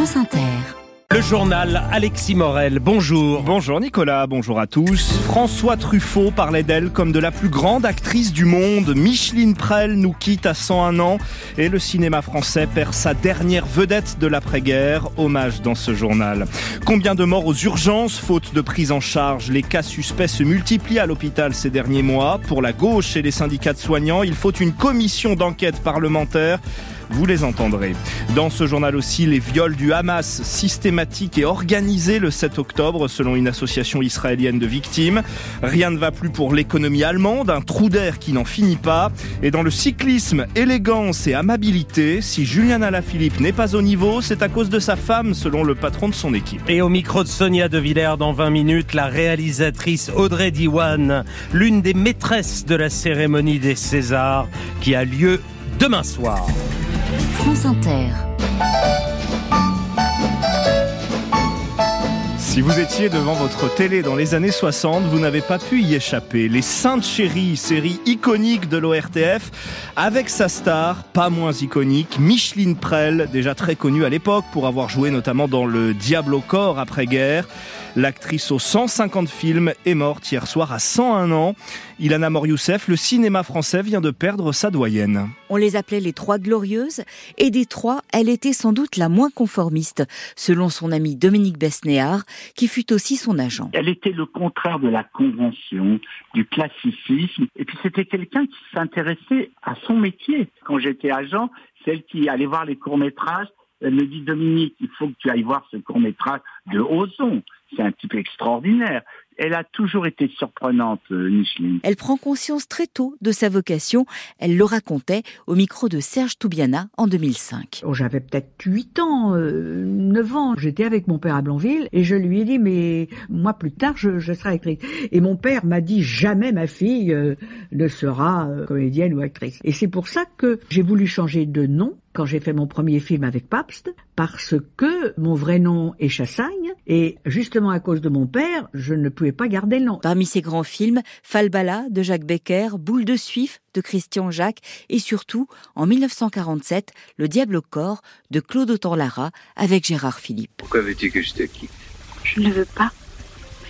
France Inter. Le journal Alexis Morel, bonjour. Bonjour Nicolas, bonjour à tous. François Truffaut parlait d'elle comme de la plus grande actrice du monde. Micheline Prel nous quitte à 101 ans et le cinéma français perd sa dernière vedette de l'après-guerre. Hommage dans ce journal. Combien de morts aux urgences faute de prise en charge? Les cas suspects se multiplient à l'hôpital ces derniers mois. Pour la gauche et les syndicats de soignants, il faut une commission d'enquête parlementaire vous les entendrez. Dans ce journal aussi, les viols du Hamas systématiques et organisés le 7 octobre selon une association israélienne de victimes. Rien ne va plus pour l'économie allemande, un trou d'air qui n'en finit pas. Et dans le cyclisme, élégance et amabilité, si Julien Alaphilippe n'est pas au niveau, c'est à cause de sa femme selon le patron de son équipe. Et au micro de Sonia De Villers dans 20 minutes, la réalisatrice Audrey Diwan, l'une des maîtresses de la cérémonie des Césars qui a lieu demain soir. Si vous étiez devant votre télé dans les années 60, vous n'avez pas pu y échapper. Les Saintes Chéries, série iconique de l'ORTF, avec sa star, pas moins iconique, Micheline Prel, déjà très connue à l'époque pour avoir joué notamment dans Le Diable au corps après-guerre. L'actrice aux 150 films est morte hier soir à 101 ans. Ilana Morioussef, le cinéma français vient de perdre sa doyenne. On les appelait les trois glorieuses, et des trois, elle était sans doute la moins conformiste, selon son ami Dominique Besnéard, qui fut aussi son agent. Elle était le contraire de la convention, du classicisme, et puis c'était quelqu'un qui s'intéressait à son métier. Quand j'étais agent, celle qui allait voir les courts-métrages, elle me dit Dominique, il faut que tu ailles voir ce court-métrage de Ozon c'est un type extraordinaire. Elle a toujours été surprenante, euh, Micheline. Elle prend conscience très tôt de sa vocation. Elle le racontait au micro de Serge Toubiana en 2005. Oh, J'avais peut-être 8 ans, 9 euh, ans. J'étais avec mon père à Blanville et je lui ai dit, mais moi plus tard, je, serai actrice. Et mon père m'a dit, jamais ma fille euh, ne sera comédienne ou actrice. Et c'est pour ça que j'ai voulu changer de nom quand j'ai fait mon premier film avec Pabst, parce que mon vrai nom est Chassagne, et justement à cause de mon père, je ne pouvais pas garder le nom. Parmi ces grands films, Falbala de Jacques Becker, Boule de Suif de Christian Jacques, et surtout, en 1947, Le Diable au corps de Claude Autant-Lara avec Gérard Philippe. Pourquoi veux-tu que je te quitte? Je ne veux pas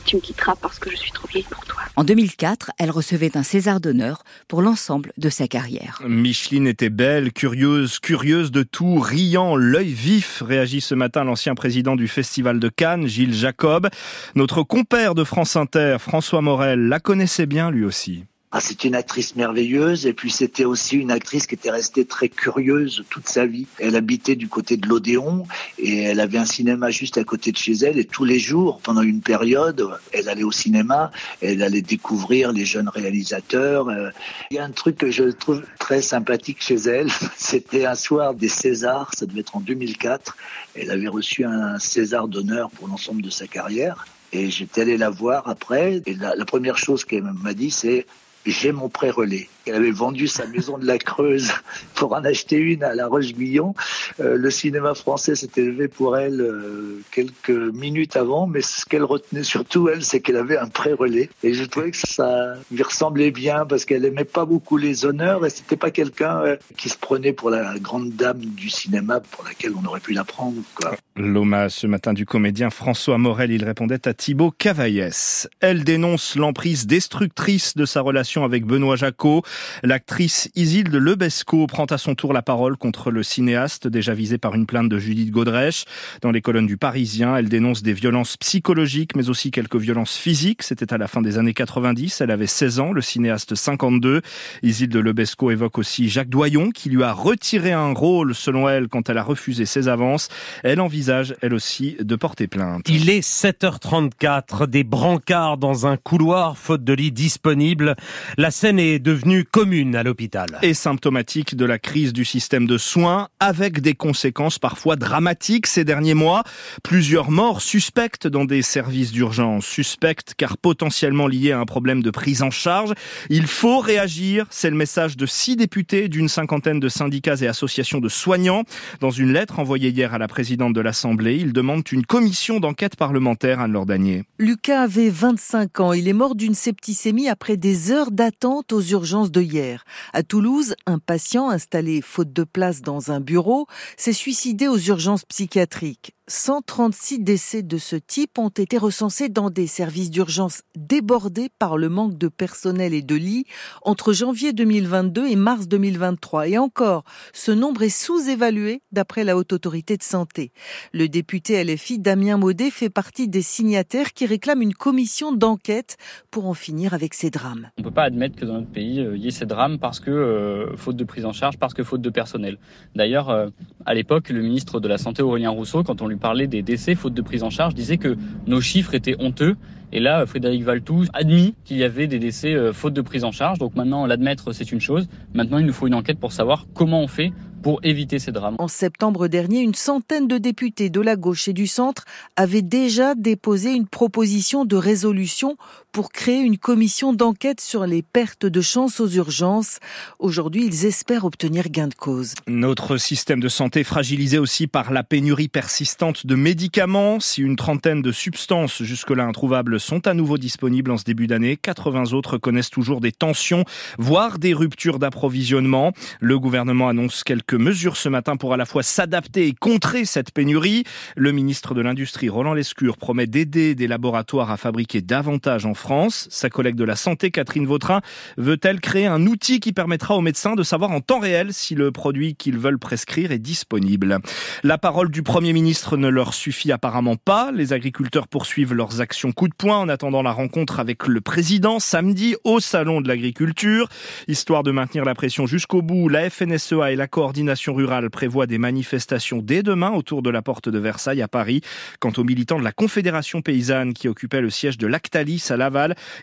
tu me quitteras parce que je suis trop vieille pour toi. En 2004, elle recevait un César d'honneur pour l'ensemble de sa carrière. Micheline était belle, curieuse, curieuse de tout, riant, l'œil vif, réagit ce matin l'ancien président du Festival de Cannes, Gilles Jacob. Notre compère de France Inter, François Morel, la connaissait bien lui aussi. Ah, c'est une actrice merveilleuse et puis c'était aussi une actrice qui était restée très curieuse toute sa vie. Elle habitait du côté de l'Odéon et elle avait un cinéma juste à côté de chez elle et tous les jours, pendant une période, elle allait au cinéma, elle allait découvrir les jeunes réalisateurs. Euh, il y a un truc que je trouve très sympathique chez elle, c'était un soir des Césars, ça devait être en 2004. Elle avait reçu un César d'honneur pour l'ensemble de sa carrière. Et j'étais allé la voir après, et la, la première chose qu'elle m'a dit, c'est j'ai mon pré-relais. Elle avait vendu sa maison de la Creuse pour en acheter une à La Roche-Guyon. Euh, le cinéma français s'était levé pour elle euh, quelques minutes avant, mais ce qu'elle retenait surtout, elle, c'est qu'elle avait un pré-relais. Et je trouvais que ça lui ressemblait bien parce qu'elle aimait pas beaucoup les honneurs et c'était pas quelqu'un euh, qui se prenait pour la grande dame du cinéma pour laquelle on aurait pu la prendre. L'hommage ce matin du comédien François Morel, il répondait à Thibaut Cavaillès. Elle dénonce l'emprise destructrice de sa relation avec Benoît Jacot. L'actrice Isilde Lebesco prend à son tour la parole contre le cinéaste déjà visé par une plainte de Judith Godrèche. Dans les colonnes du Parisien, elle dénonce des violences psychologiques mais aussi quelques violences physiques. C'était à la fin des années 90. Elle avait 16 ans, le cinéaste 52. Isilde Lebesco évoque aussi Jacques Doyon qui lui a retiré un rôle selon elle quand elle a refusé ses avances. Elle envisage elle aussi de porter plainte. Il est 7h34, des brancards dans un couloir faute de lit disponible. La scène est devenue commune à l'hôpital. Et symptomatique de la crise du système de soins, avec des conséquences parfois dramatiques ces derniers mois. Plusieurs morts suspectes dans des services d'urgence, suspectes car potentiellement liées à un problème de prise en charge. Il faut réagir, c'est le message de six députés d'une cinquantaine de syndicats et associations de soignants. Dans une lettre envoyée hier à la présidente de l'Assemblée, ils demandent une commission d'enquête parlementaire, Anne Lordanier. Lucas avait 25 ans. Il est mort d'une septicémie après des heures d'attente aux urgences de hier. À Toulouse, un patient installé faute de place dans un bureau s'est suicidé aux urgences psychiatriques. 136 décès de ce type ont été recensés dans des services d'urgence débordés par le manque de personnel et de lits entre janvier 2022 et mars 2023. Et encore, ce nombre est sous-évalué d'après la Haute Autorité de Santé. Le député LFI Damien Maudet fait partie des signataires qui réclament une commission d'enquête pour en finir avec ces drames. On ne peut pas admettre que dans notre pays, euh, il y ait ces drames parce que euh, faute de prise en charge, parce que faute de personnel. D'ailleurs, euh, à l'époque, le ministre de la Santé, Aurélien Rousseau, quand on lui parlait des décès faute de prise en charge, disait que nos chiffres étaient honteux. Et là, Frédéric Valtou admis qu'il y avait des décès euh, faute de prise en charge. Donc maintenant, l'admettre, c'est une chose. Maintenant, il nous faut une enquête pour savoir comment on fait pour éviter ces drames. En septembre dernier, une centaine de députés de la gauche et du centre avaient déjà déposé une proposition de résolution pour créer une commission d'enquête sur les pertes de chance aux urgences. Aujourd'hui, ils espèrent obtenir gain de cause. Notre système de santé fragilisé aussi par la pénurie persistante de médicaments. Si une trentaine de substances jusque-là introuvables sont à nouveau disponibles en ce début d'année, 80 autres connaissent toujours des tensions, voire des ruptures d'approvisionnement. Le gouvernement annonce quelques mesures ce matin pour à la fois s'adapter et contrer cette pénurie. Le ministre de l'Industrie, Roland Lescure, promet d'aider des laboratoires à fabriquer davantage en France. Sa collègue de la santé, Catherine Vautrin, veut-elle créer un outil qui permettra aux médecins de savoir en temps réel si le produit qu'ils veulent prescrire est disponible? La parole du Premier ministre ne leur suffit apparemment pas. Les agriculteurs poursuivent leurs actions coup de poing en attendant la rencontre avec le président samedi au Salon de l'agriculture. Histoire de maintenir la pression jusqu'au bout, la FNSEA et la coordination rurale prévoient des manifestations dès demain autour de la porte de Versailles à Paris. Quant aux militants de la Confédération paysanne qui occupait le siège de Lactalis à la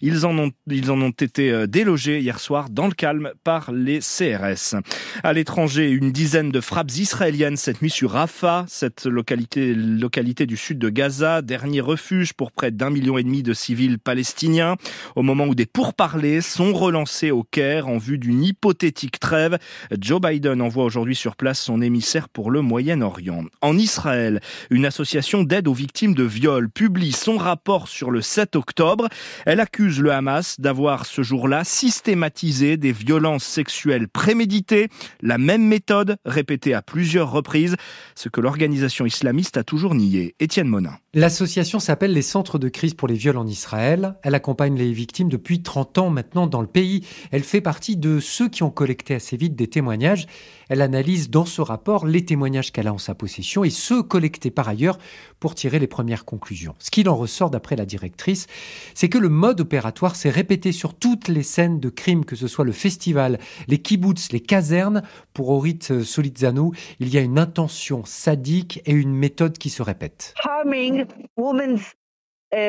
ils en ont, ils en ont été euh, délogés hier soir dans le calme par les CRS. À l'étranger, une dizaine de frappes israéliennes cette nuit sur Rafah, cette localité, localité du sud de Gaza, dernier refuge pour près d'un million et demi de civils palestiniens, au moment où des pourparlers sont relancés au Caire en vue d'une hypothétique trêve. Joe Biden envoie aujourd'hui sur place son émissaire pour le Moyen-Orient. En Israël, une association d'aide aux victimes de viols publie son rapport sur le 7 octobre. Elle accuse le Hamas d'avoir ce jour-là systématisé des violences sexuelles préméditées, la même méthode répétée à plusieurs reprises, ce que l'organisation islamiste a toujours nié. Étienne Monin. L'association s'appelle les Centres de crise pour les viols en Israël. Elle accompagne les victimes depuis 30 ans maintenant dans le pays. Elle fait partie de ceux qui ont collecté assez vite des témoignages. Elle analyse dans ce rapport les témoignages qu'elle a en sa possession et ceux collectés par ailleurs pour tirer les premières conclusions. Ce qu'il en ressort d'après la directrice, c'est que le mode opératoire s'est répété sur toutes les scènes de crimes, que ce soit le festival, les kibbutz, les casernes. Pour Orit Solitzano, il y a une intention sadique et une méthode qui se répète.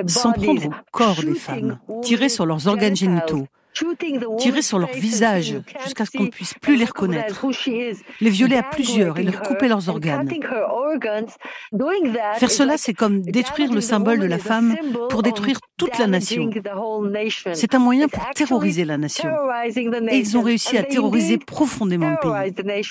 S'en prendre au corps des femmes, tirer sur leurs organes génitaux, tirer sur leur visage jusqu'à ce qu'on ne puisse plus les reconnaître, les violer à plusieurs et leur couper leurs organes. Faire cela, c'est comme détruire le symbole de la femme pour détruire toute la nation. C'est un moyen pour terroriser la nation. Et ils ont réussi à terroriser profondément le pays.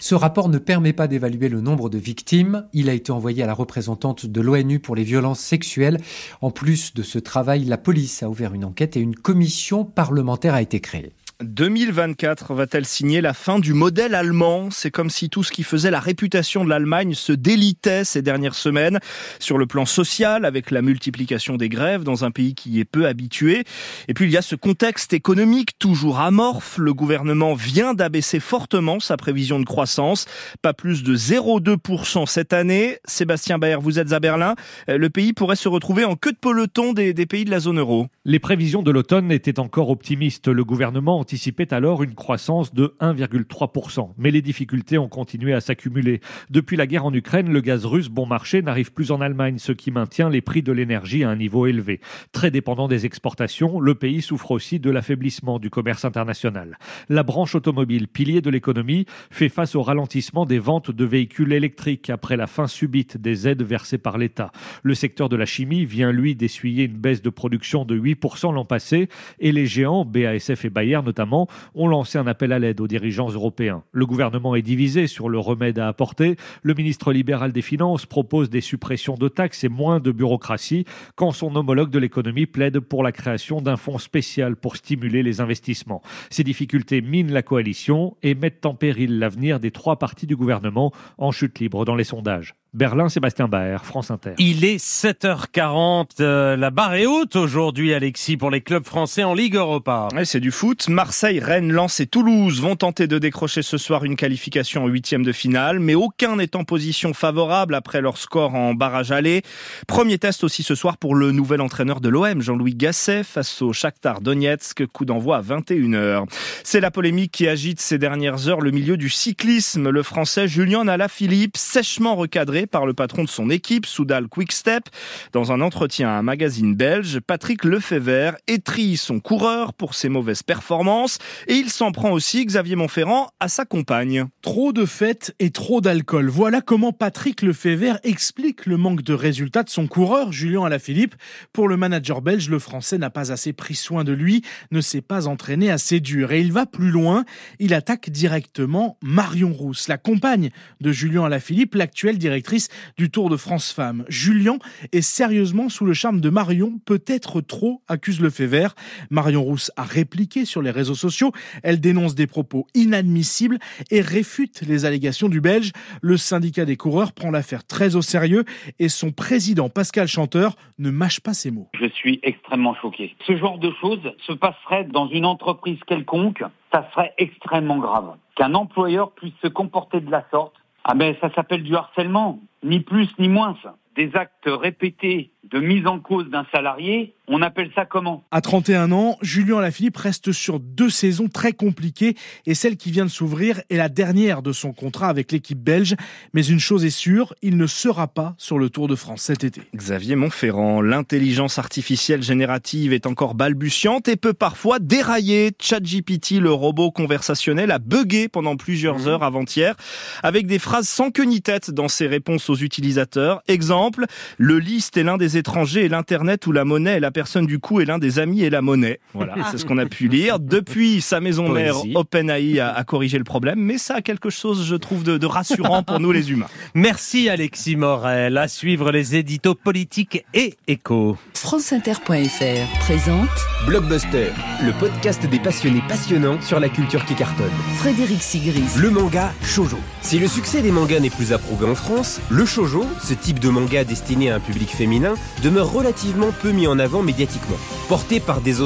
Ce rapport ne permet pas d'évaluer le nombre de victimes. Il a été envoyé à la représentante de l'ONU pour les violences sexuelles. En plus de ce travail, la police a ouvert une enquête et une commission parlementaire a été créée. 2024 va-t-elle signer la fin du modèle allemand? C'est comme si tout ce qui faisait la réputation de l'Allemagne se délitait ces dernières semaines sur le plan social avec la multiplication des grèves dans un pays qui est peu habitué. Et puis il y a ce contexte économique toujours amorphe. Le gouvernement vient d'abaisser fortement sa prévision de croissance, pas plus de 0,2% cette année. Sébastien Baer, vous êtes à Berlin. Le pays pourrait se retrouver en queue de peloton des, des pays de la zone euro. Les prévisions de l'automne étaient encore optimistes. Le gouvernement anticipait alors une croissance de 1,3%. Mais les difficultés ont continué à s'accumuler. Depuis la guerre en Ukraine, le gaz russe bon marché n'arrive plus en Allemagne, ce qui maintient les prix de l'énergie à un niveau élevé. Très dépendant des exportations, le pays souffre aussi de l'affaiblissement du commerce international. La branche automobile, pilier de l'économie, fait face au ralentissement des ventes de véhicules électriques après la fin subite des aides versées par l'État. Le secteur de la chimie vient, lui, d'essuyer une baisse de production de 8% l'an passé et les géants, BASF et Bayer notamment, notamment, ont lancé un appel à l'aide aux dirigeants européens. Le gouvernement est divisé sur le remède à apporter. Le ministre libéral des Finances propose des suppressions de taxes et moins de bureaucratie, quand son homologue de l'économie plaide pour la création d'un fonds spécial pour stimuler les investissements. Ces difficultés minent la coalition et mettent en péril l'avenir des trois partis du gouvernement en chute libre dans les sondages. Berlin, Sébastien Baer, France Inter. Il est 7h40. euh, la barre est haute aujourd'hui, Alexis, pour les clubs français en Ligue Europa. Ouais, c'est du foot. Marseille, Rennes, Lens et Toulouse vont tenter de décrocher ce soir une qualification en huitième de finale, mais aucun n'est en position favorable après leur score en barrage aller. Premier test aussi ce soir pour le nouvel entraîneur de l'OM, Jean-Louis Gasset, face au Shakhtar Donetsk, coup d'envoi à 21h. C'est la polémique qui agite ces dernières heures le milieu du cyclisme. Le français Julien Alaphilippe, sèchement recadré par le patron de son équipe, Soudal Quickstep. Dans un entretien à un magazine belge, Patrick Lefebvre étrille son coureur pour ses mauvaises performances et il s'en prend aussi, Xavier Montferrand, à sa compagne. Trop de fêtes et trop d'alcool. Voilà comment Patrick Lefebvre explique le manque de résultats de son coureur, Julien Alaphilippe. Pour le manager belge, le français n'a pas assez pris soin de lui, ne s'est pas entraîné assez dur. Et il va plus loin, il attaque directement Marion Rousse, la compagne de Julien Alaphilippe, l'actuelle directrice du Tour de France Femmes. Julien est sérieusement sous le charme de Marion, peut-être trop, accuse Lefebvre. Marion Rousse a répliqué sur les réseaux sociaux, elle dénonce des propos inadmissibles et réfute les allégations du Belge. Le syndicat des coureurs prend l'affaire très au sérieux et son président Pascal Chanteur ne mâche pas ses mots. Je suis extrêmement choqué. Ce genre de choses se passerait dans une entreprise quelconque, ça serait extrêmement grave. Qu'un employeur puisse se comporter de la sorte, ah ben ça s'appelle du harcèlement, ni plus ni moins. Des actes répétés de mise en cause d'un salarié, on appelle ça comment? À 31 ans, Julien Alaphilippe reste sur deux saisons très compliquées et celle qui vient de s'ouvrir est la dernière de son contrat avec l'équipe belge. Mais une chose est sûre, il ne sera pas sur le Tour de France cet été. Xavier Montferrand, l'intelligence artificielle générative est encore balbutiante et peut parfois dérailler. ChatGPT, le robot conversationnel, a bugué pendant plusieurs heures avant-hier avec des phrases sans queue ni tête dans ses réponses aux utilisateurs. Exemple, le liste est l'un des étrangers et l'internet ou la monnaie est la personne du coup et l'un des amis et la monnaie. Voilà, c'est ce qu'on a pu lire. Depuis, sa maison mère. OpenAI, a, a corrigé le problème, mais ça a quelque chose, je trouve, de, de rassurant pour nous les humains. Merci Alexis Morel. À suivre les éditos politiques et échos. FranceInter.fr présente Blockbuster, le podcast des passionnés passionnants sur la culture qui cartonne. Frédéric Sigris. Le manga shoujo. Si le succès des mangas n'est plus approuvé en France, le shoujo, ce type de manga destiné à un public féminin, demeure relativement peu mis en avant médiatiquement. Porté par des auteurs